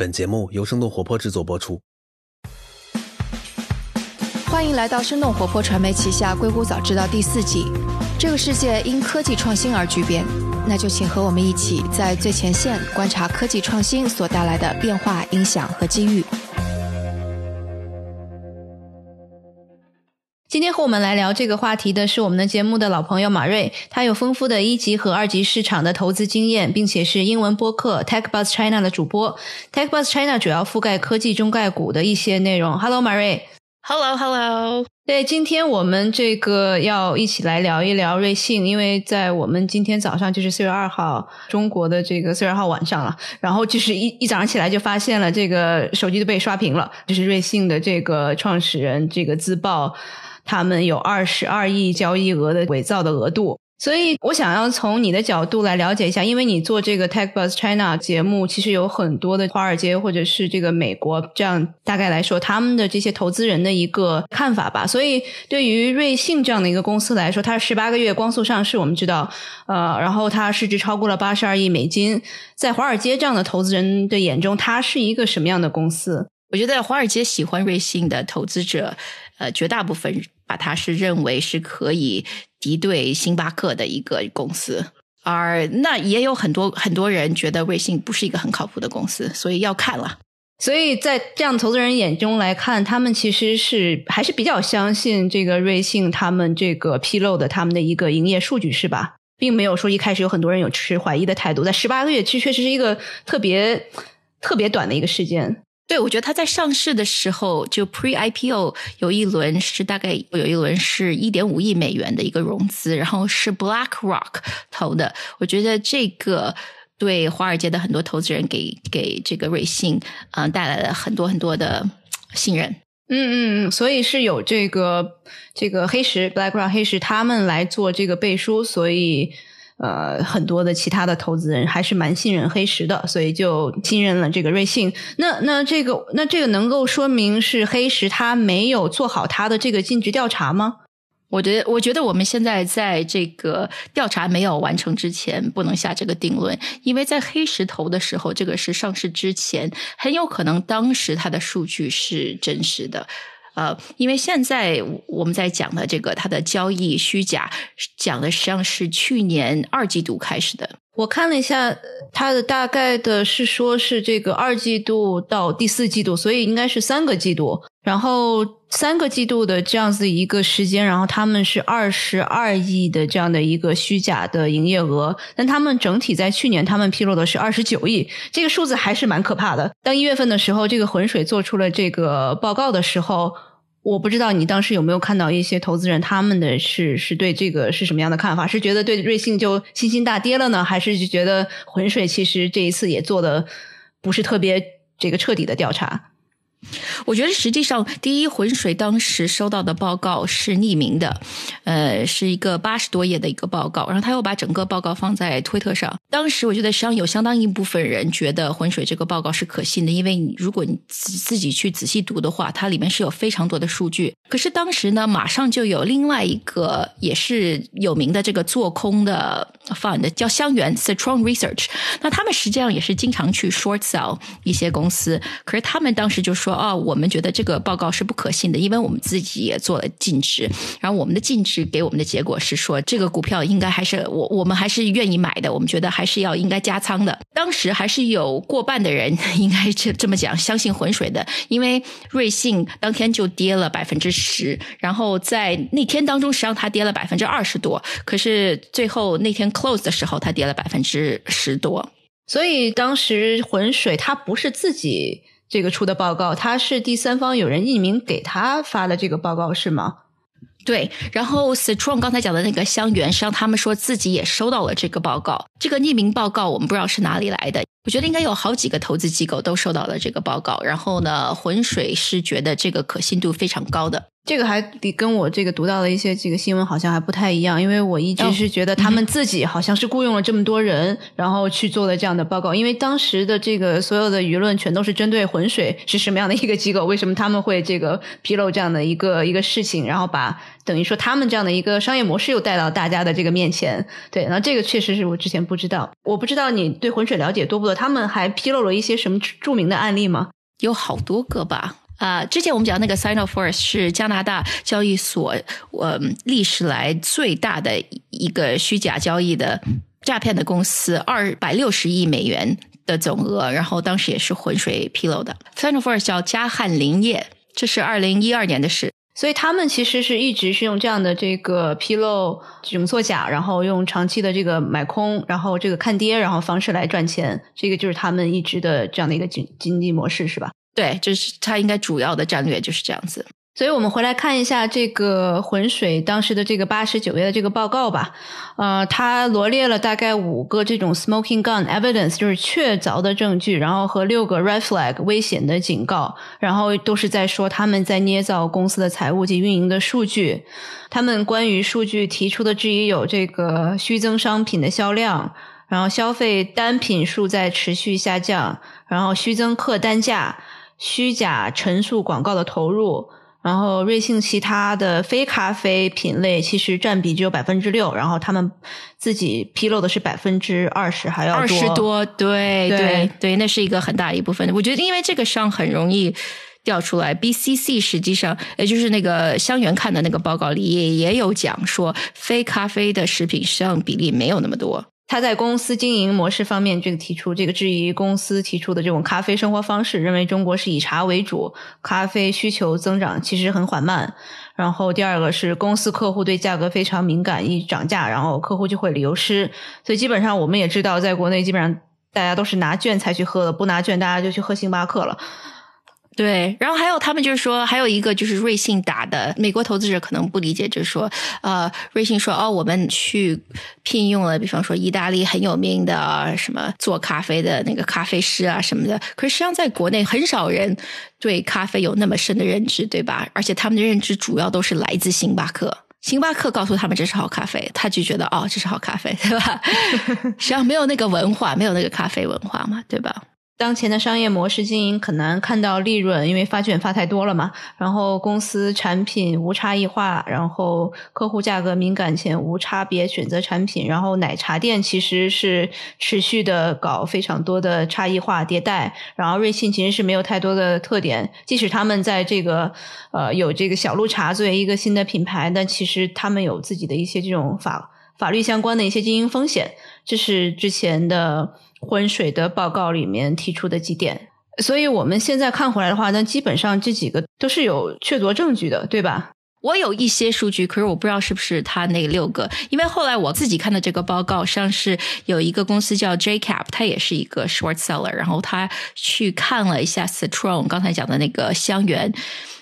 本节目由生动活泼制作播出。欢迎来到生动活泼传媒旗下《硅谷早知道》第四季。这个世界因科技创新而巨变，那就请和我们一起在最前线观察科技创新所带来的变化、影响和机遇。今天和我们来聊这个话题的是我们的节目的老朋友马瑞，他有丰富的一级和二级市场的投资经验，并且是英文播客 TechBuzz China 的主播。TechBuzz China 主要覆盖科技中概股的一些内容。Hello，马瑞。Hello，Hello。对，今天我们这个要一起来聊一聊瑞幸，因为在我们今天早上就是四月二号，中国的这个四月二号晚上了，然后就是一一早上起来就发现了这个手机都被刷屏了，就是瑞幸的这个创始人这个自曝他们有二十二亿交易额的伪造的额度。所以我想要从你的角度来了解一下，因为你做这个 TechBuzz China 节目，其实有很多的华尔街或者是这个美国这样大概来说，他们的这些投资人的一个看法吧。所以对于瑞幸这样的一个公司来说，它十八个月光速上市，我们知道，呃，然后它市值超过了八十二亿美金，在华尔街这样的投资人的眼中，它是一个什么样的公司？我觉得华尔街喜欢瑞幸的投资者，呃，绝大部分把它是认为是可以敌对星巴克的一个公司，而那也有很多很多人觉得瑞幸不是一个很靠谱的公司，所以要看了。所以在这样投资人眼中来看，他们其实是还是比较相信这个瑞幸他们这个披露的他们的一个营业数据，是吧？并没有说一开始有很多人有持怀疑的态度。在十八个月，其实确实是一个特别特别短的一个时间。对，我觉得它在上市的时候，就 Pre IPO 有一轮是大概有一轮是一点五亿美元的一个融资，然后是 BlackRock 投的。我觉得这个对华尔街的很多投资人给给这个瑞幸嗯、呃、带来了很多很多的信任。嗯嗯嗯，所以是有这个这个黑石 BlackRock 黑石他们来做这个背书，所以。呃，很多的其他的投资人还是蛮信任黑石的，所以就信任了这个瑞幸。那那这个那这个能够说明是黑石他没有做好他的这个尽职调查吗？我觉得，我觉得我们现在在这个调查没有完成之前，不能下这个定论，因为在黑石投的时候，这个是上市之前，很有可能当时它的数据是真实的。呃，因为现在我们在讲的这个它的交易虚假，讲的实际上是去年二季度开始的。我看了一下，它的大概的是说是这个二季度到第四季度，所以应该是三个季度。然后三个季度的这样子一个时间，然后他们是二十二亿的这样的一个虚假的营业额，但他们整体在去年他们披露的是二十九亿，这个数字还是蛮可怕的。当一月份的时候，这个浑水做出了这个报告的时候。我不知道你当时有没有看到一些投资人他们的是是对这个是什么样的看法？是觉得对瑞幸就信心大跌了呢，还是就觉得浑水其实这一次也做的不是特别这个彻底的调查？我觉得实际上，第一，浑水当时收到的报告是匿名的，呃，是一个八十多页的一个报告，然后他又把整个报告放在推特上。当时我觉得，实际上有相当一部分人觉得浑水这个报告是可信的，因为你如果你自自己去仔细读的话，它里面是有非常多的数据。可是当时呢，马上就有另外一个也是有名的这个做空的 fund 叫香源 Citron Research，那他们实际上也是经常去 short sell 一些公司，可是他们当时就说。哦，我们觉得这个报告是不可信的，因为我们自己也做了尽职，然后我们的尽职给我们的结果是说，这个股票应该还是我我们还是愿意买的，我们觉得还是要应该加仓的。当时还是有过半的人应该这这么讲，相信浑水的，因为瑞幸当天就跌了百分之十，然后在那天当中，实际上它跌了百分之二十多，可是最后那天 close 的时候，它跌了百分之十多，所以当时浑水他不是自己。这个出的报告，他是第三方有人匿名给他发的这个报告是吗？对，然后 Citron 刚才讲的那个香源，实际上他们说自己也收到了这个报告。这个匿名报告我们不知道是哪里来的，我觉得应该有好几个投资机构都收到了这个报告。然后呢，浑水是觉得这个可信度非常高的。这个还得跟我这个读到的一些这个新闻好像还不太一样，因为我一直是觉得他们自己好像是雇佣了这么多人，然后去做了这样的报告。因为当时的这个所有的舆论全都是针对浑水是什么样的一个机构，为什么他们会这个披露这样的一个一个事情，然后把等于说他们这样的一个商业模式又带到大家的这个面前。对，那这个确实是我之前不知道，我不知道你对浑水了解多不多？他们还披露了一些什么著名的案例吗？有好多个吧。啊，之前我们讲那个 Sino Force 是加拿大交易所，呃，历史来最大的一个虚假交易的诈骗的公司，二百六十亿美元的总额，然后当时也是浑水披露的。Sino Force 叫加汉林业，这是二零一二年的事，所以他们其实是一直是用这样的这个披露这种作假，然后用长期的这个买空，然后这个看跌，然后方式来赚钱，这个就是他们一直的这样的一个经经济模式，是吧？对，就是他应该主要的战略就是这样子。所以我们回来看一下这个浑水当时的这个八十九页的这个报告吧。呃，它罗列了大概五个这种 smoking gun evidence，就是确凿的证据，然后和六个 red flag 危险的警告，然后都是在说他们在捏造公司的财务及运营的数据。他们关于数据提出的质疑有这个虚增商品的销量，然后消费单品数在持续下降，然后虚增客单价。虚假陈述广告的投入，然后瑞幸其他的非咖啡品类其实占比只有百分之六，然后他们自己披露的是百分之二十还要二十多，对对对，那是一个很大一部分。我觉得因为这个上很容易掉出来，BCC 实际上也就是那个香园看的那个报告里也也有讲说，非咖啡的食品上比例没有那么多。他在公司经营模式方面，这个提出这个质疑公司提出的这种咖啡生活方式，认为中国是以茶为主，咖啡需求增长其实很缓慢。然后第二个是公司客户对价格非常敏感，一涨价，然后客户就会流失。所以基本上我们也知道，在国内基本上大家都是拿券才去喝的，不拿券大家就去喝星巴克了。对，然后还有他们就是说，还有一个就是瑞幸打的，美国投资者可能不理解，就是说，呃，瑞幸说哦，我们去聘用了，比方说意大利很有名的什么做咖啡的那个咖啡师啊什么的，可是实际上在国内很少人对咖啡有那么深的认知，对吧？而且他们的认知主要都是来自星巴克，星巴克告诉他们这是好咖啡，他就觉得哦，这是好咖啡，对吧？实际上没有那个文化，没有那个咖啡文化嘛，对吧？当前的商业模式经营很难看到利润，因为发券发太多了嘛。然后公司产品无差异化，然后客户价格敏感前无差别选择产品。然后奶茶店其实是持续的搞非常多的差异化迭代。然后瑞幸其实是没有太多的特点，即使他们在这个呃有这个小鹿茶作为一个新的品牌，但其实他们有自己的一些这种法法律相关的一些经营风险。这是之前的。浑水的报告里面提出的几点，所以我们现在看回来的话，那基本上这几个都是有确凿证据的，对吧？我有一些数据，可是我不知道是不是他那六个，因为后来我自己看的这个报告上是有一个公司叫 JCap，它也是一个 short seller，然后他去看了一下 Citron 刚才讲的那个香橼。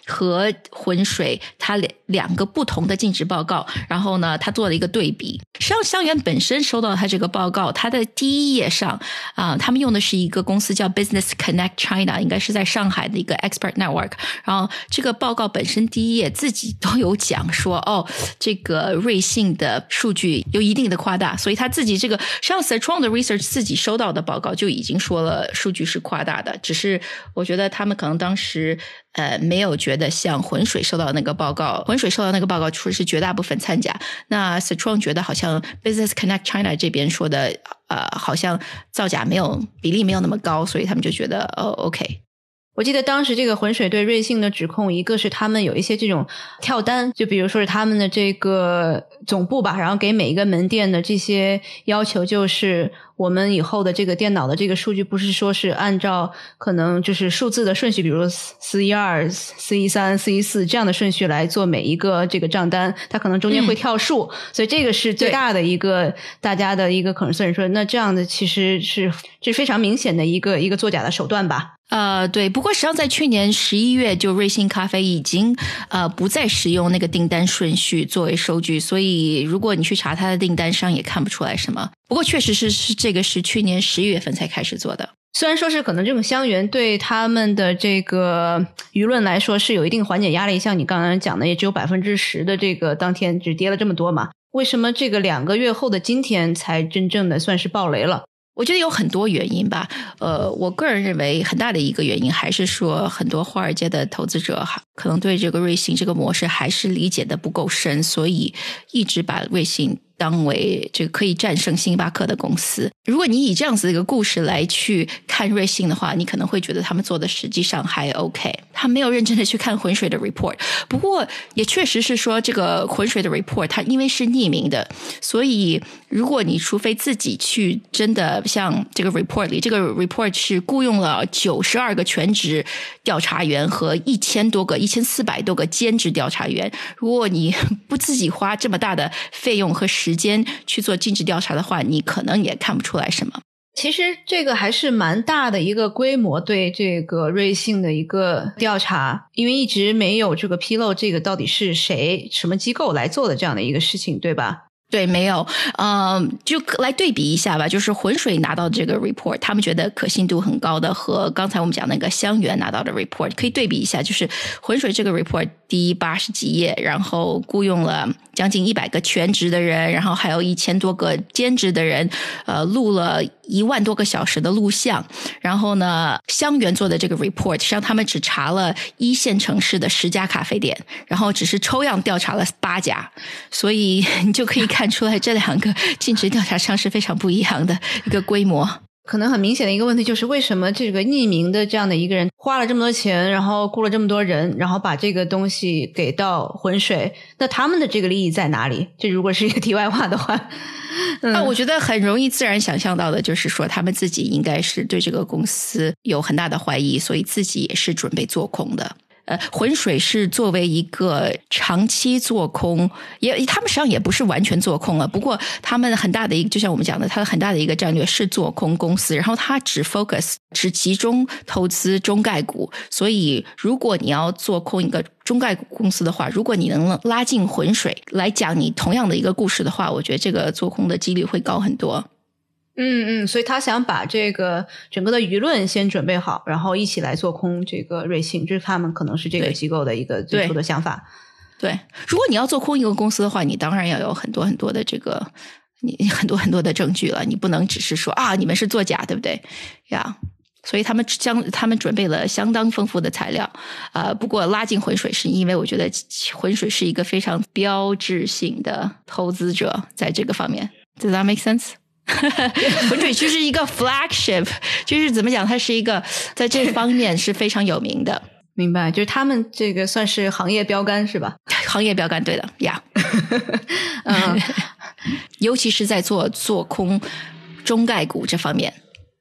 和浑水，它两两个不同的尽职报告，然后呢，他做了一个对比。实际上，香园本身收到他这个报告，他的第一页上啊，他们用的是一个公司叫 Business Connect China，应该是在上海的一个 expert network。然后这个报告本身第一页自己都有讲说，哦，这个瑞幸的数据有一定的夸大，所以他自己这个实际上 Strong 的 research 自己收到的报告就已经说了数据是夸大的。只是我觉得他们可能当时。呃，没有觉的像浑水收到那个报告，浑水收到那个报告说是绝大部分掺假。那 Strong 觉得好像 Business Connect China 这边说的，呃，好像造假没有比例没有那么高，所以他们就觉得，哦，OK。我记得当时这个浑水对瑞幸的指控，一个是他们有一些这种跳单，就比如说是他们的这个总部吧，然后给每一个门店的这些要求，就是我们以后的这个电脑的这个数据，不是说是按照可能就是数字的顺序，比如四一二、四一三、四一四这样的顺序来做每一个这个账单，它可能中间会跳数，所以这个是最大的一个大家的一个可能，所以说那这样的其实是这非常明显的一个一个作假的手段吧。呃，对，不过实际上在去年十一月，就瑞幸咖啡已经呃不再使用那个订单顺序作为收据，所以如果你去查它的订单上，也看不出来什么。不过确实是是这个是去年十一月份才开始做的。虽然说是可能这种香源对他们的这个舆论来说是有一定缓解压力，像你刚刚讲的，也只有百分之十的这个当天只跌了这么多嘛？为什么这个两个月后的今天才真正的算是暴雷了？我觉得有很多原因吧。呃，我个人认为很大的一个原因还是说，很多华尔街的投资者可能对这个瑞幸这个模式还是理解的不够深，所以一直把瑞幸。当为这个可以战胜星巴克的公司，如果你以这样子的一个故事来去看瑞幸的话，你可能会觉得他们做的实际上还 OK。他没有认真的去看浑水的 report，不过也确实是说这个浑水的 report，它因为是匿名的，所以如果你除非自己去真的像这个 report 里，这个 report 是雇佣了九十二个全职调查员和一千多个、一千四百多个兼职调查员，如果你不自己花这么大的费用和时，时间去做尽职调查的话，你可能也看不出来什么。其实这个还是蛮大的一个规模，对这个瑞幸的一个调查，因为一直没有这个披露，这个到底是谁、什么机构来做的这样的一个事情，对吧？对，没有，嗯，就来对比一下吧。就是浑水拿到这个 report，他们觉得可信度很高的，和刚才我们讲那个香园拿到的 report 可以对比一下。就是浑水这个 report 第八十几页，然后雇佣了将近一百个全职的人，然后还有一千多个兼职的人，呃，录了一万多个小时的录像。然后呢，香园做的这个 report，实际上他们只查了一线城市的十家咖啡店，然后只是抽样调查了八家，所以你就可以看。看出来这两个尽职调查商是非常不一样的一个规模。可能很明显的一个问题就是，为什么这个匿名的这样的一个人花了这么多钱，然后雇了这么多人，然后把这个东西给到浑水？那他们的这个利益在哪里？这如果是一个题外话的话，那我觉得很容易自然想象到的就是说，他们自己应该是对这个公司有很大的怀疑，所以自己也是准备做空的。呃，浑水是作为一个长期做空，也他们实际上也不是完全做空了。不过他们很大的一个，就像我们讲的，它很大的一个战略是做空公司，然后它只 focus 只集中投资中概股。所以，如果你要做空一个中概股公司的话，如果你能拉进浑水来讲你同样的一个故事的话，我觉得这个做空的几率会高很多。嗯嗯，所以他想把这个整个的舆论先准备好，然后一起来做空这个瑞幸，这是他们可能是这个机构的一个最初的想法。对，如果你要做空一个公司的话，你当然要有很多很多的这个，你很多很多的证据了，你不能只是说啊，你们是作假，对不对？呀，所以他们将他们准备了相当丰富的材料。呃，不过拉进浑水是因为我觉得浑水是一个非常标志性的投资者，在这个方面，Does that make sense？浑水就是一个 flagship，就是怎么讲，它是一个在这方面是非常有名的。明白，就是他们这个算是行业标杆是吧？行业标杆，对的呀。嗯，尤其是在做做空中概股这方面。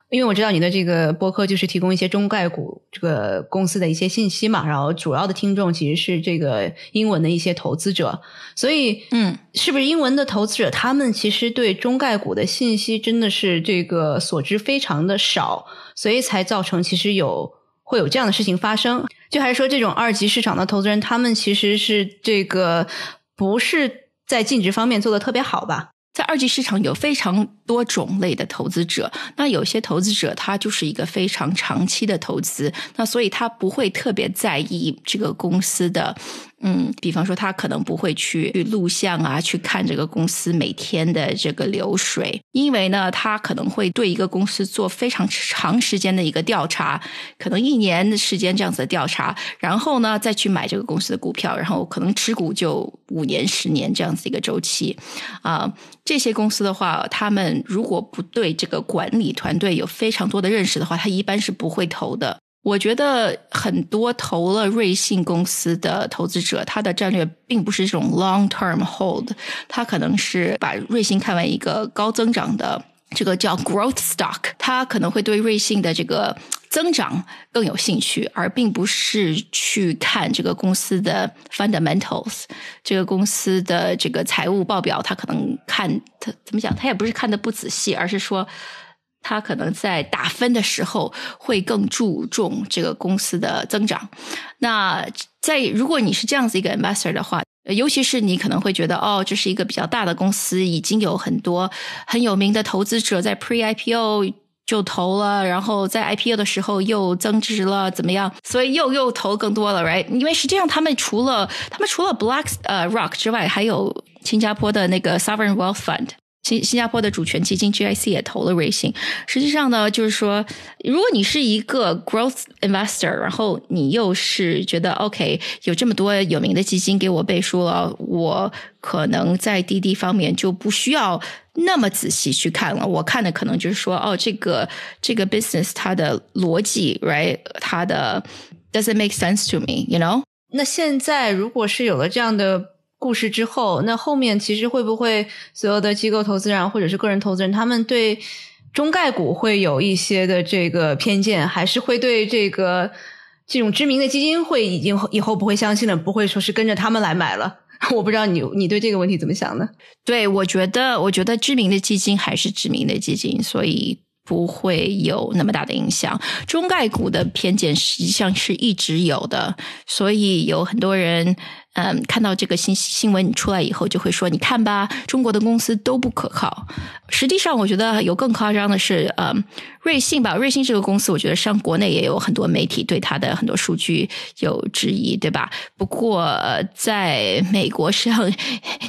因为我知道你的这个播客就是提供一些中概股这个公司的一些信息嘛，然后主要的听众其实是这个英文的一些投资者，所以嗯，是不是英文的投资者他们其实对中概股的信息真的是这个所知非常的少，所以才造成其实有会有这样的事情发生？就还是说这种二级市场的投资人他们其实是这个不是在净值方面做的特别好吧？在二级市场有非常多种类的投资者，那有些投资者他就是一个非常长期的投资，那所以他不会特别在意这个公司的。嗯，比方说他可能不会去去录像啊，去看这个公司每天的这个流水，因为呢，他可能会对一个公司做非常长时间的一个调查，可能一年的时间这样子的调查，然后呢再去买这个公司的股票，然后可能持股就五年、十年这样子一个周期啊。这些公司的话，他们如果不对这个管理团队有非常多的认识的话，他一般是不会投的。我觉得很多投了瑞信公司的投资者，他的战略并不是这种 long term hold，他可能是把瑞信看为一个高增长的这个叫 growth stock，他可能会对瑞信的这个增长更有兴趣，而并不是去看这个公司的 fundamentals，这个公司的这个财务报表，他可能看他怎么讲，他也不是看的不仔细，而是说。他可能在打分的时候会更注重这个公司的增长。那在如果你是这样子一个 investor 的话，尤其是你可能会觉得，哦，这是一个比较大的公司，已经有很多很有名的投资者在 Pre IPO 就投了，然后在 IPO 的时候又增值了，怎么样？所以又又投更多了，right？因为实际上他们除了他们除了 Black 呃 Rock 之外，还有新加坡的那个 Sovereign Wealth Fund。新新加坡的主权基金 GIC 也投了瑞幸。实际上呢，就是说，如果你是一个 growth investor，然后你又是觉得 OK，有这么多有名的基金给我背书了，我可能在滴滴方面就不需要那么仔细去看了。我看的可能就是说，哦，这个这个 business 它的逻辑，right，它的 doesn't make sense to me，you know？那现在如果是有了这样的。故事之后，那后面其实会不会所有的机构投资人或者是个人投资人，他们对中概股会有一些的这个偏见，还是会对这个这种知名的基金会已经以后不会相信了，不会说是跟着他们来买了？我不知道你你对这个问题怎么想呢？对，我觉得我觉得知名的基金还是知名的基金，所以不会有那么大的影响。中概股的偏见实际上是一直有的，所以有很多人。嗯，看到这个新新闻你出来以后，就会说：“你看吧，中国的公司都不可靠。”实际上，我觉得有更夸张的是，嗯，瑞幸吧，瑞幸这个公司，我觉得上国内也有很多媒体对它的很多数据有质疑，对吧？不过在美国上，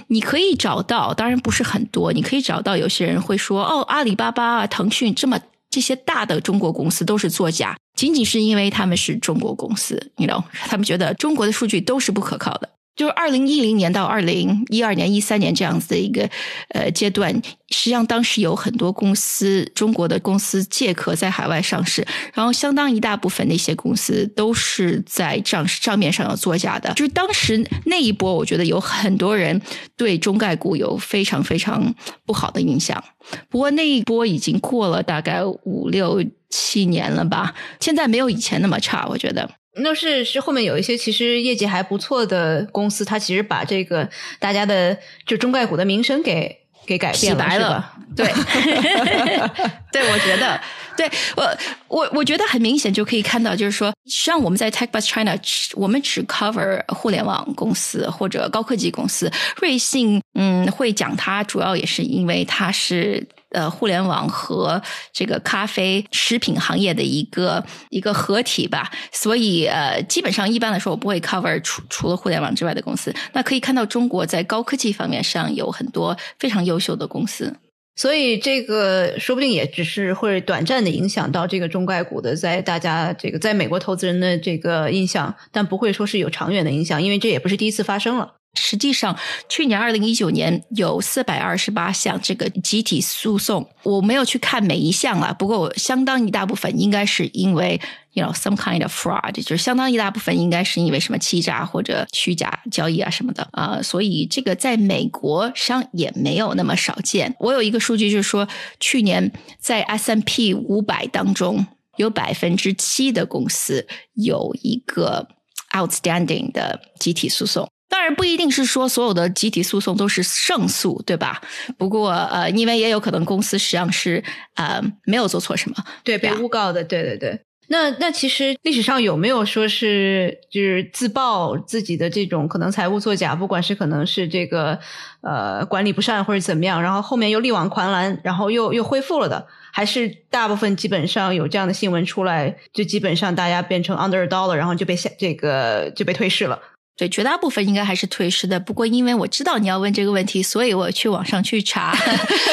你可以找到，当然不是很多，你可以找到有些人会说：“哦，阿里巴巴、腾讯这么这些大的中国公司都是作假，仅仅是因为他们是中国公司，you know，他们觉得中国的数据都是不可靠的。”就是二零一零年到二零一二年、一三年这样子的一个呃阶段，实际上当时有很多公司，中国的公司借壳在海外上市，然后相当一大部分那些公司都是在账账面上有作假的。就是当时那一波，我觉得有很多人对中概股有非常非常不好的印象。不过那一波已经过了大概五六七年了吧，现在没有以前那么差，我觉得。那是是后面有一些其实业绩还不错的公司，它其实把这个大家的就中概股的名声给给改变了，对，对，我觉得，对我我我觉得很明显就可以看到，就是说，实际上我们在 TechBus China，我们只 cover 互联网公司或者高科技公司，瑞幸嗯会讲它，主要也是因为它是。呃，互联网和这个咖啡食品行业的一个一个合体吧，所以呃，基本上一般来说，我不会 cover 除除了互联网之外的公司。那可以看到，中国在高科技方面上有很多非常优秀的公司，所以这个说不定也只是会短暂的影响到这个中概股的在大家这个在美国投资人的这个印象，但不会说是有长远的影响，因为这也不是第一次发生了。实际上，去年二零一九年有四百二十八项这个集体诉讼，我没有去看每一项啊。不过，相当一大部分应该是因为，you know some kind of fraud，就是相当一大部分应该是因为什么欺诈或者虚假交易啊什么的啊。所以，这个在美国上也没有那么少见。我有一个数据，就是说，去年在 S M P 五百当中，有百分之七的公司有一个 outstanding 的集体诉讼。当然不一定是说所有的集体诉讼都是胜诉，对吧？不过呃，因为也有可能公司实际上是呃没有做错什么，对被诬告的，对对对。那那其实历史上有没有说是就是自曝自己的这种可能财务作假，不管是可能是这个呃管理不善或者怎么样，然后后面又力挽狂澜，然后又又恢复了的？还是大部分基本上有这样的新闻出来，就基本上大家变成 under dollar，然后就被下这个就被退市了。对，绝大部分应该还是退市的。不过，因为我知道你要问这个问题，所以我去网上去查，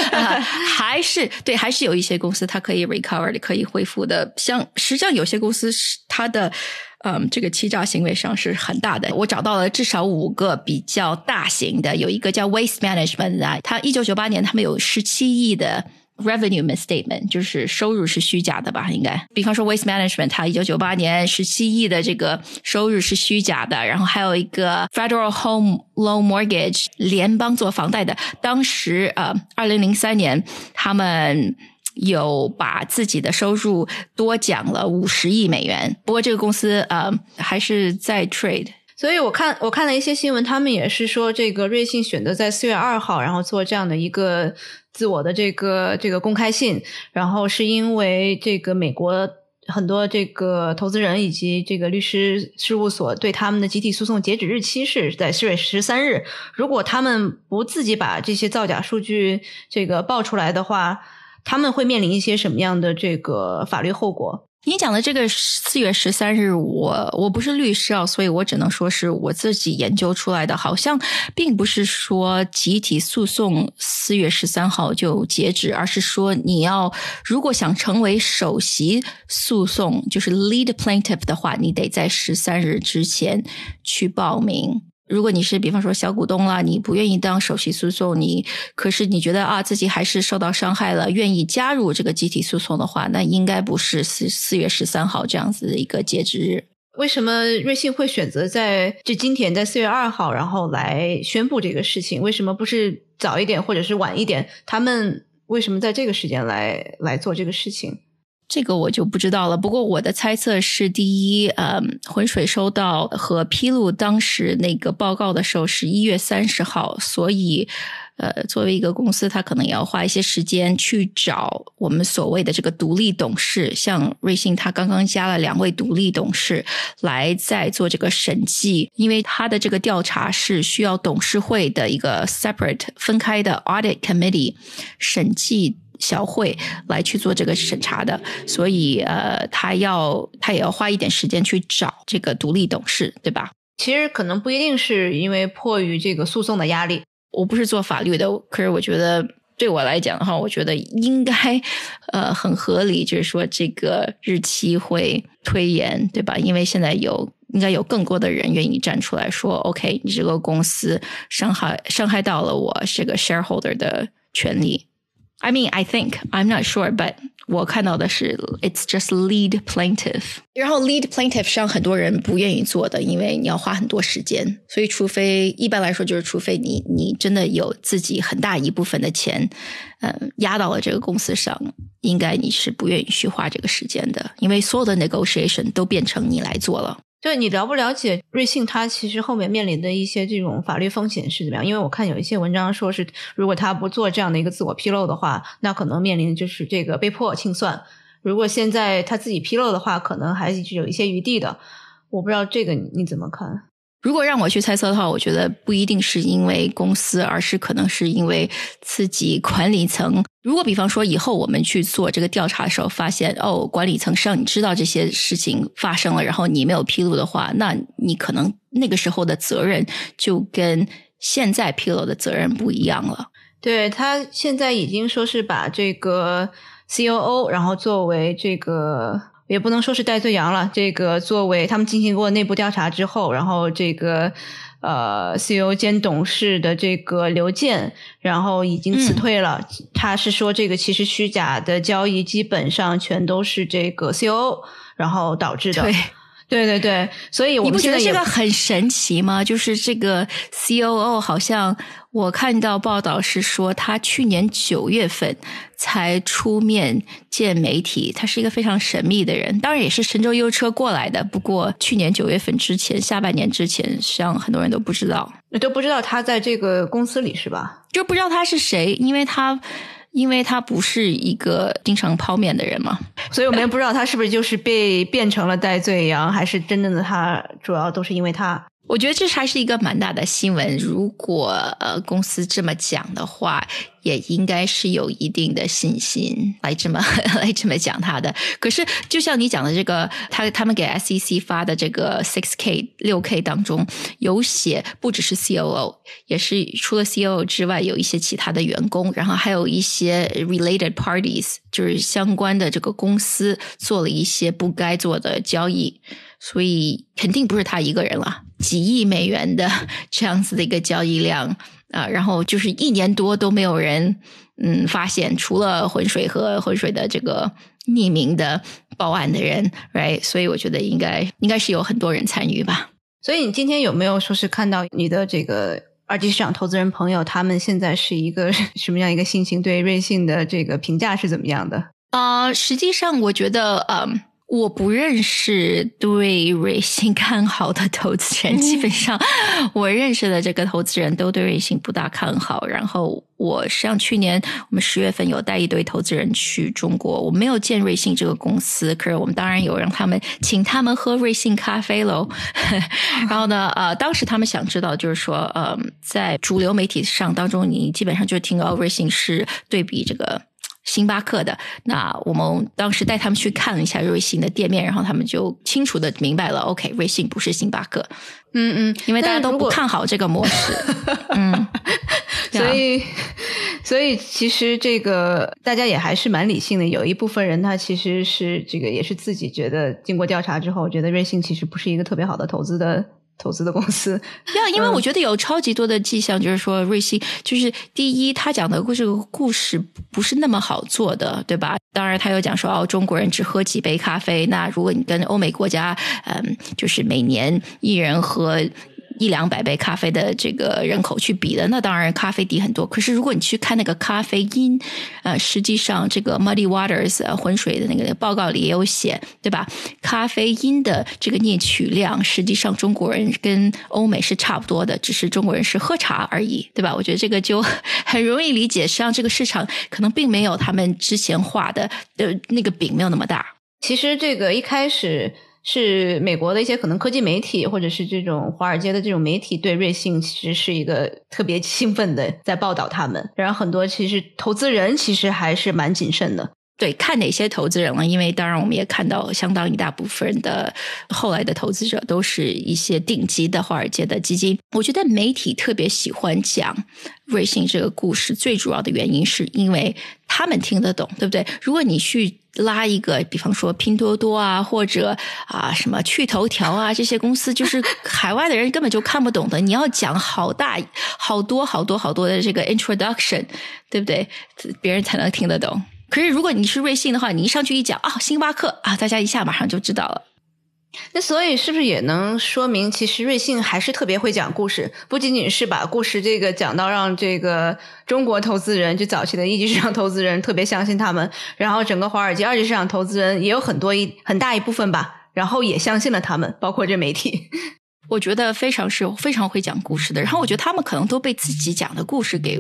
还是对，还是有一些公司它可以 recover 的，可以恢复的。像实际上有些公司是它的，嗯，这个欺诈行为上是很大的。我找到了至少五个比较大型的，有一个叫 Waste Management 啊，它一九九八年他们有十七亿的。Revenue misstatement 就是收入是虚假的吧？应该，比方说 Waste Management，它一九九八年十七亿的这个收入是虚假的。然后还有一个 Federal Home Loan Mortgage，联邦做房贷的，当时呃，二零零三年他们有把自己的收入多讲了五十亿美元。不过这个公司呃还是在 trade。所以我看我看了一些新闻，他们也是说这个瑞幸选择在四月二号，然后做这样的一个。自我的这个这个公开信，然后是因为这个美国很多这个投资人以及这个律师事务所对他们的集体诉讼截止日期是在四月十三日。如果他们不自己把这些造假数据这个爆出来的话，他们会面临一些什么样的这个法律后果？你讲的这个四月十三日，我我不是律师啊，所以我只能说是我自己研究出来的，好像并不是说集体诉讼四月十三号就截止，而是说你要如果想成为首席诉讼，就是 lead plaintiff 的话，你得在十三日之前去报名。如果你是比方说小股东了，你不愿意当首席诉讼，你可是你觉得啊自己还是受到伤害了，愿意加入这个集体诉讼的话，那应该不是四四月十三号这样子的一个截止日。为什么瑞幸会选择在就今天在四月二号，然后来宣布这个事情？为什么不是早一点或者是晚一点？他们为什么在这个时间来来做这个事情？这个我就不知道了。不过我的猜测是，第一，呃，浑水收到和披露当时那个报告的时候是一月三十号，所以，呃，作为一个公司，他可能也要花一些时间去找我们所谓的这个独立董事。像瑞幸，他刚刚加了两位独立董事来在做这个审计，因为他的这个调查是需要董事会的一个 separate 分开的 audit committee 审计。小会来去做这个审查的，所以呃，他要他也要花一点时间去找这个独立董事，对吧？其实可能不一定是因为迫于这个诉讼的压力。我不是做法律的，可是我觉得对我来讲的话，我觉得应该呃很合理，就是说这个日期会推延，对吧？因为现在有应该有更多的人愿意站出来说，OK，你这个公司伤害伤害到了我这个 shareholder 的权利。I mean, I think I'm not sure, but 我看到的是 it's just lead plaintiff。然后 lead plaintiff 上很多人不愿意做的，因为你要花很多时间。所以，除非一般来说就是，除非你你真的有自己很大一部分的钱，嗯，压到了这个公司上，应该你是不愿意去花这个时间的，因为所有的 negotiation 都变成你来做了。对你了不了解瑞幸，它其实后面面临的一些这种法律风险是怎么样？因为我看有一些文章说是，如果他不做这样的一个自我披露的话，那可能面临就是这个被迫清算。如果现在他自己披露的话，可能还是有一些余地的。我不知道这个你怎么看？如果让我去猜测的话，我觉得不一定是因为公司，而是可能是因为自己管理层。如果比方说以后我们去做这个调查的时候，发现哦，管理层让你知道这些事情发生了，然后你没有披露的话，那你可能那个时候的责任就跟现在披露的责任不一样了。对他现在已经说是把这个 COO，然后作为这个。也不能说是戴罪羊了。这个作为他们进行过内部调查之后，然后这个呃 CEO 兼董事的这个刘健，然后已经辞退了。他是说，这个其实虚假的交易基本上全都是这个 CEO 然后导致的。对。对对对，所以我你不觉得这个很神奇吗？就是这个 COO 好像我看到报道是说，他去年九月份才出面见媒体，他是一个非常神秘的人，当然也是神州优车过来的。不过去年九月份之前，下半年之前，实际上很多人都不知道，都不知道他在这个公司里是吧？就不知道他是谁，因为他。因为他不是一个经常抛面的人嘛，所以我们也不知道他是不是就是被变成了戴罪羊，还是真正的他主要都是因为他。我觉得这还是一个蛮大的新闻。如果呃公司这么讲的话，也应该是有一定的信心来这么 来这么讲他的。可是就像你讲的这个，他他们给 SEC 发的这个 Six K 六 K 当中有写，不只是 COO，也是除了 COO 之外，有一些其他的员工，然后还有一些 related parties，就是相关的这个公司做了一些不该做的交易。所以肯定不是他一个人了，几亿美元的 这样子的一个交易量啊，然后就是一年多都没有人嗯发现，除了浑水和浑水的这个匿名的报案的人，right？所以我觉得应该应该是有很多人参与吧。所以你今天有没有说是看到你的这个二级市场投资人朋友，他们现在是一个什么样一个心情？对瑞幸的这个评价是怎么样的？啊，实际上我觉得，嗯。我不认识对瑞幸看好的投资人，基本上我认识的这个投资人都对瑞幸不大看好。然后我像去年我们十月份有带一堆投资人去中国，我没有见瑞幸这个公司，可是我们当然有让他们请他们喝瑞幸咖啡喽。然后呢，呃，当时他们想知道就是说，呃，在主流媒体上当中，你基本上就听到瑞幸是对比这个。星巴克的，那我们当时带他们去看了一下瑞幸的店面，然后他们就清楚的明白了，OK，瑞幸不是星巴克，嗯嗯，因为大家都不看好这个模式，嗯，所以所以其实这个大家也还是蛮理性的，有一部分人他其实是这个也是自己觉得经过调查之后，觉得瑞幸其实不是一个特别好的投资的。投资的公司，要因为我觉得有超级多的迹象，就是说瑞幸就是第一，他讲的这个故事不是那么好做的，对吧？当然，他又讲说哦，中国人只喝几杯咖啡，那如果你跟欧美国家，嗯，就是每年一人喝。一两百杯咖啡的这个人口去比的，那当然咖啡低很多。可是如果你去看那个咖啡因，呃，实际上这个 Muddy Waters 浑水的那个报告里也有写，对吧？咖啡因的这个摄取量，实际上中国人跟欧美是差不多的，只是中国人是喝茶而已，对吧？我觉得这个就 很容易理解。实际上这个市场可能并没有他们之前画的呃那个饼没有那么大。其实这个一开始。是美国的一些可能科技媒体，或者是这种华尔街的这种媒体，对瑞幸其实是一个特别 兴奋的在报道他们。然后很多其实投资人其实还是蛮谨慎的。对，看哪些投资人了？因为当然我们也看到相当一大部分的后来的投资者都是一些顶级的华尔街的基金。我觉得媒体特别喜欢讲瑞幸这个故事，最主要的原因是因为他们听得懂，对不对？如果你去拉一个，比方说拼多多啊，或者啊什么趣头条啊这些公司，就是海外的人根本就看不懂的。你要讲好大好多好多好多的这个 introduction，对不对？别人才能听得懂。可是，如果你是瑞幸的话，你一上去一讲啊，星巴克啊，大家一下马上就知道了。那所以是不是也能说明，其实瑞幸还是特别会讲故事？不仅仅是把故事这个讲到让这个中国投资人，就早期的一级市场投资人特别相信他们，然后整个华尔街二级市场投资人也有很多一很大一部分吧，然后也相信了他们，包括这媒体。我觉得非常是非常会讲故事的，然后我觉得他们可能都被自己讲的故事给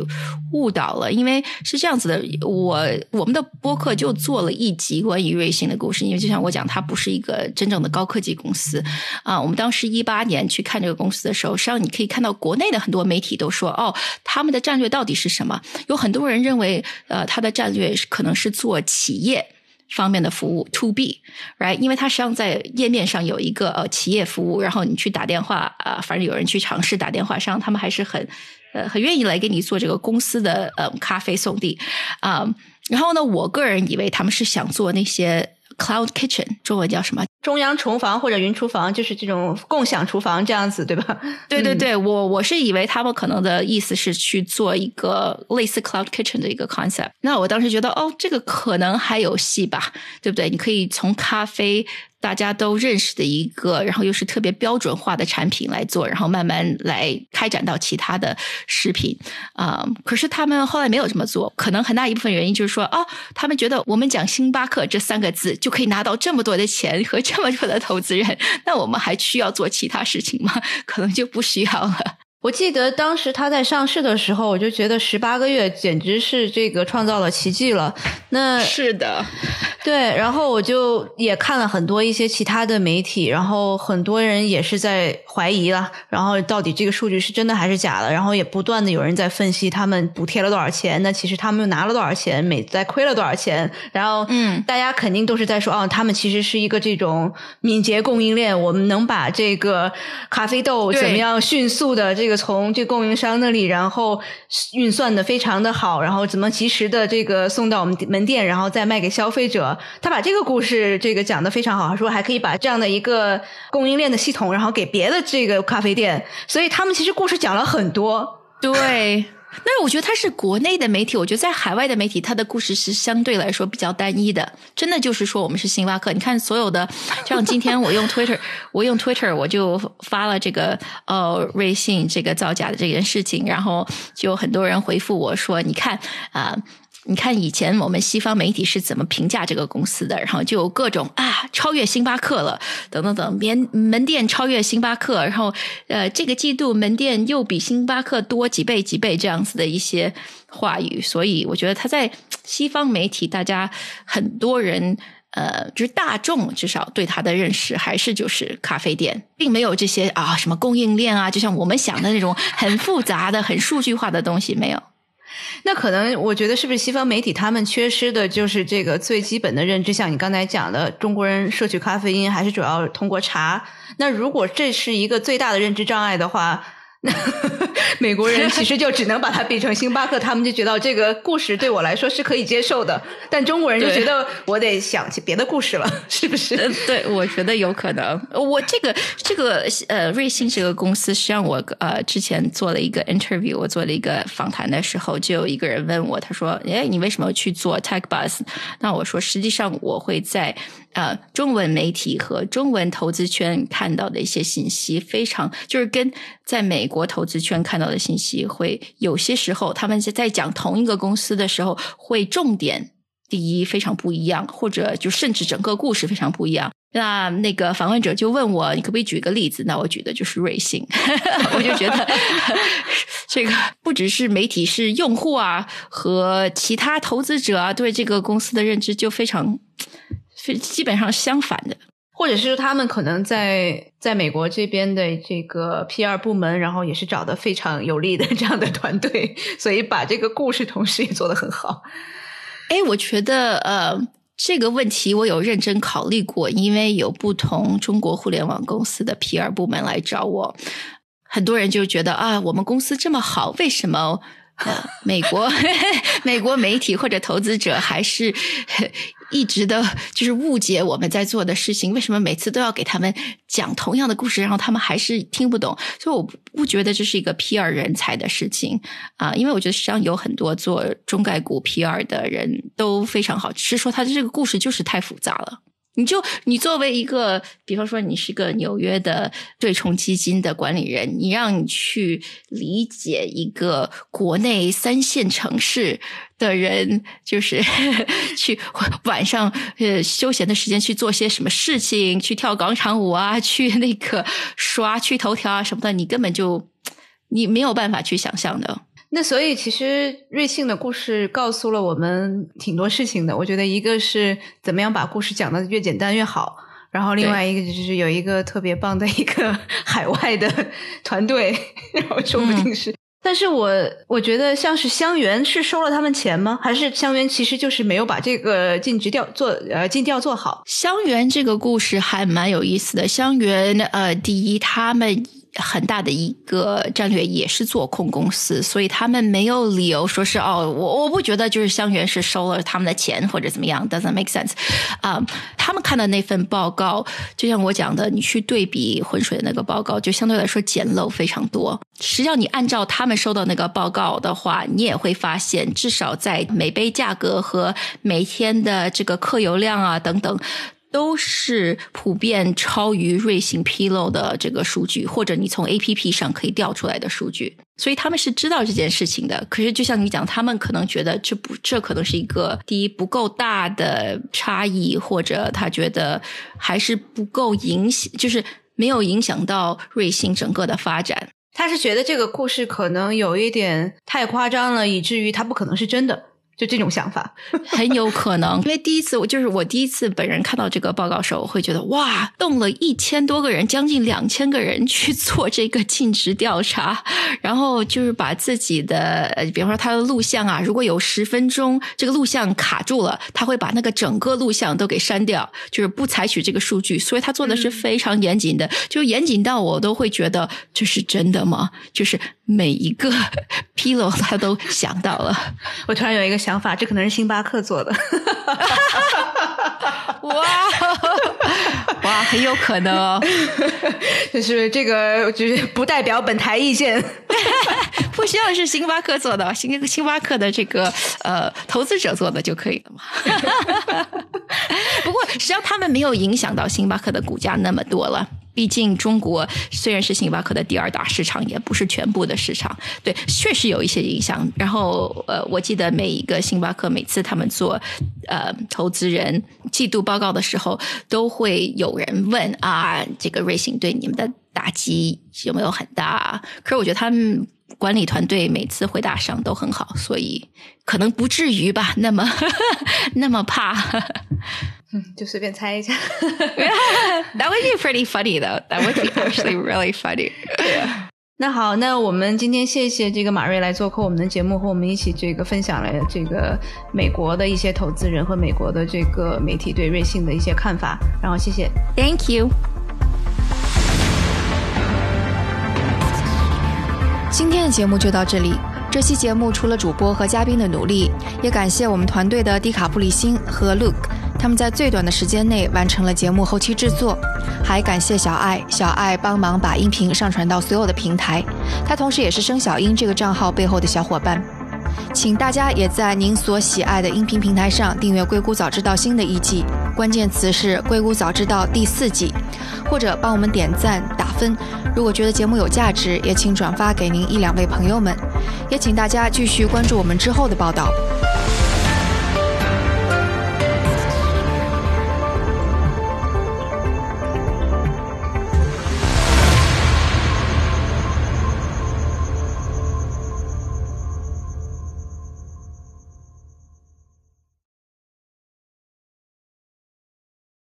误导了，因为是这样子的，我我们的播客就做了一集关于瑞幸的故事，因为就像我讲，它不是一个真正的高科技公司啊。我们当时一八年去看这个公司的时候，实际上你可以看到国内的很多媒体都说，哦，他们的战略到底是什么？有很多人认为，呃，他的战略可能是做企业。方面的服务，to B，right？因为它实际上在页面上有一个呃企业服务，然后你去打电话啊，反正有人去尝试打电话，实际上他们还是很呃很愿意来给你做这个公司的呃咖啡送递啊。然后呢，我个人以为他们是想做那些 cloud kitchen，中文叫什么？中央厨房或者云厨房，就是这种共享厨房这样子，对吧？对对对，我我是以为他们可能的意思是去做一个类似 cloud kitchen 的一个 concept。那我当时觉得，哦，这个可能还有戏吧，对不对？你可以从咖啡。大家都认识的一个，然后又是特别标准化的产品来做，然后慢慢来开展到其他的食品啊。可是他们后来没有这么做，可能很大一部分原因就是说，哦，他们觉得我们讲星巴克这三个字就可以拿到这么多的钱和这么多的投资人，那我们还需要做其他事情吗？可能就不需要了。我记得当时它在上市的时候，我就觉得十八个月简直是这个创造了奇迹了。那 是的，对。然后我就也看了很多一些其他的媒体，然后很多人也是在怀疑了，然后到底这个数据是真的还是假的？然后也不断的有人在分析他们补贴了多少钱，那其实他们又拿了多少钱，每在亏了多少钱？然后，嗯，大家肯定都是在说，哦，他们其实是一个这种敏捷供应链，我们能把这个咖啡豆怎么样迅速的这个。从这供应商那里，然后运算的非常的好，然后怎么及时的这个送到我们门店，然后再卖给消费者。他把这个故事这个讲的非常好，说还可以把这样的一个供应链的系统，然后给别的这个咖啡店。所以他们其实故事讲了很多，对。那我觉得它是国内的媒体，我觉得在海外的媒体，它的故事是相对来说比较单一的。真的就是说，我们是星巴克。你看所有的，像今天我用 Twitter，我用 Twitter，我就发了这个呃瑞幸这个造假的这件事情，然后就很多人回复我说：“你看啊。”你看以前我们西方媒体是怎么评价这个公司的，然后就有各种啊超越星巴克了，等等等，门门店超越星巴克，然后呃这个季度门店又比星巴克多几倍几倍这样子的一些话语，所以我觉得他在西方媒体，大家很多人。呃，就是大众至少对它的认识还是就是咖啡店，并没有这些啊什么供应链啊，就像我们想的那种很复杂的、很数据化的东西没有。那可能我觉得是不是西方媒体他们缺失的就是这个最基本的认知，像你刚才讲的，中国人摄取咖啡因还是主要通过茶。那如果这是一个最大的认知障碍的话。美国人其实就只能把它比成星巴克，他们就觉得这个故事对我来说是可以接受的，但中国人就觉得我得想起别的故事了，是不是？对，我觉得有可能。我这个这个呃，瑞幸这个公司，实际上我呃之前做了一个 interview，我做了一个访谈的时候，就有一个人问我，他说：“哎，你为什么去做 Tech Bus？” 那我说：“实际上我会在。”呃，中文媒体和中文投资圈看到的一些信息，非常就是跟在美国投资圈看到的信息，会有些时候他们在讲同一个公司的时候，会重点第一非常不一样，或者就甚至整个故事非常不一样。那那个访问者就问我，你可不可以举个例子？那我举的就是瑞幸，我就觉得这个不只是媒体，是用户啊和其他投资者啊对这个公司的认知就非常。是基本上相反的，或者是他们可能在在美国这边的这个 P.R. 部门，然后也是找的非常有力的这样的团队，所以把这个故事同时也做得很好。哎，我觉得呃这个问题我有认真考虑过，因为有不同中国互联网公司的 P.R. 部门来找我，很多人就觉得啊，我们公司这么好，为什么？呃 美国 美国媒体或者投资者还是一直的，就是误解我们在做的事情。为什么每次都要给他们讲同样的故事，然后他们还是听不懂？所以我不觉得这是一个 PR 人才的事情啊，因为我觉得实际上有很多做中概股 PR 的人都非常好，只是说他的这个故事就是太复杂了。你就你作为一个，比方说你是个纽约的对冲基金的管理人，你让你去理解一个国内三线城市的人，就是 去晚上呃休闲的时间去做些什么事情，去跳广场舞啊，去那个刷去头条啊什么的，你根本就你没有办法去想象的。那所以，其实瑞幸的故事告诉了我们挺多事情的。我觉得一个是怎么样把故事讲的越简单越好，然后另外一个就是有一个特别棒的一个 海外的团队，然后说不定是。但是我我觉得像是香园是收了他们钱吗？还是香园其实就是没有把这个尽职调做呃尽调做好？香园这个故事还蛮有意思的。香园呃，第一他们。很大的一个战略也是做空公司，所以他们没有理由说是哦，我我不觉得就是香园是收了他们的钱或者怎么样，doesn't make sense。啊，他们看的那份报告，就像我讲的，你去对比浑水的那个报告，就相对来说简陋非常多。实际上，你按照他们收到那个报告的话，你也会发现，至少在每杯价格和每天的这个客流量啊等等。都是普遍超于瑞幸披露的这个数据，或者你从 A P P 上可以调出来的数据，所以他们是知道这件事情的。可是，就像你讲，他们可能觉得这不，这可能是一个第一不够大的差异，或者他觉得还是不够影响，就是没有影响到瑞幸整个的发展。他是觉得这个故事可能有一点太夸张了，以至于它不可能是真的。就这种想法。很有可能，因为第一次我就是我第一次本人看到这个报告时候，我会觉得哇，动了一千多个人，将近两千个人去做这个尽职调查，然后就是把自己的，比方说他的录像啊，如果有十分钟这个录像卡住了，他会把那个整个录像都给删掉，就是不采取这个数据，所以他做的是非常严谨的，就严谨到我都会觉得这是真的吗？就是每一个 纰漏他都想到了。我突然有一个。想法，这可能是星巴克做的。哇哇，很有可能哦。就是这个，就是不代表本台意见，不需要是星巴克做的，星星巴克的这个呃投资者做的就可以了嘛。不过，实际上他们没有影响到星巴克的股价那么多了。毕竟中国虽然是星巴克的第二大市场，也不是全部的市场，对，确实有一些影响。然后呃，我记得每一个星巴克每次他们做呃投资人季度报告的时候，都会有人问啊，这个瑞幸对你们的打击有没有很大？可是我觉得他们管理团队每次回答上都很好，所以可能不至于吧，那么 那么怕。嗯，就随便猜一下。That would be pretty funny though. That would be actually really funny. 那好，那我们今天谢谢这个马瑞来做客我们的节目，和我们一起这个分享了这个美国的一些投资人和美国的这个媒体对瑞幸的一些看法。然后谢谢，Thank you。今天的节目就到这里。这期节目除了主播和嘉宾的努力，也感谢我们团队的迪卡布里辛和 Luke，他们在最短的时间内完成了节目后期制作。还感谢小爱，小爱帮忙把音频上传到所有的平台，他同时也是生小英这个账号背后的小伙伴。请大家也在您所喜爱的音频平台上订阅《硅谷早知道》新的一季，关键词是《硅谷早知道》第四季，或者帮我们点赞打分。如果觉得节目有价值，也请转发给您一两位朋友们。也请大家继续关注我们之后的报道。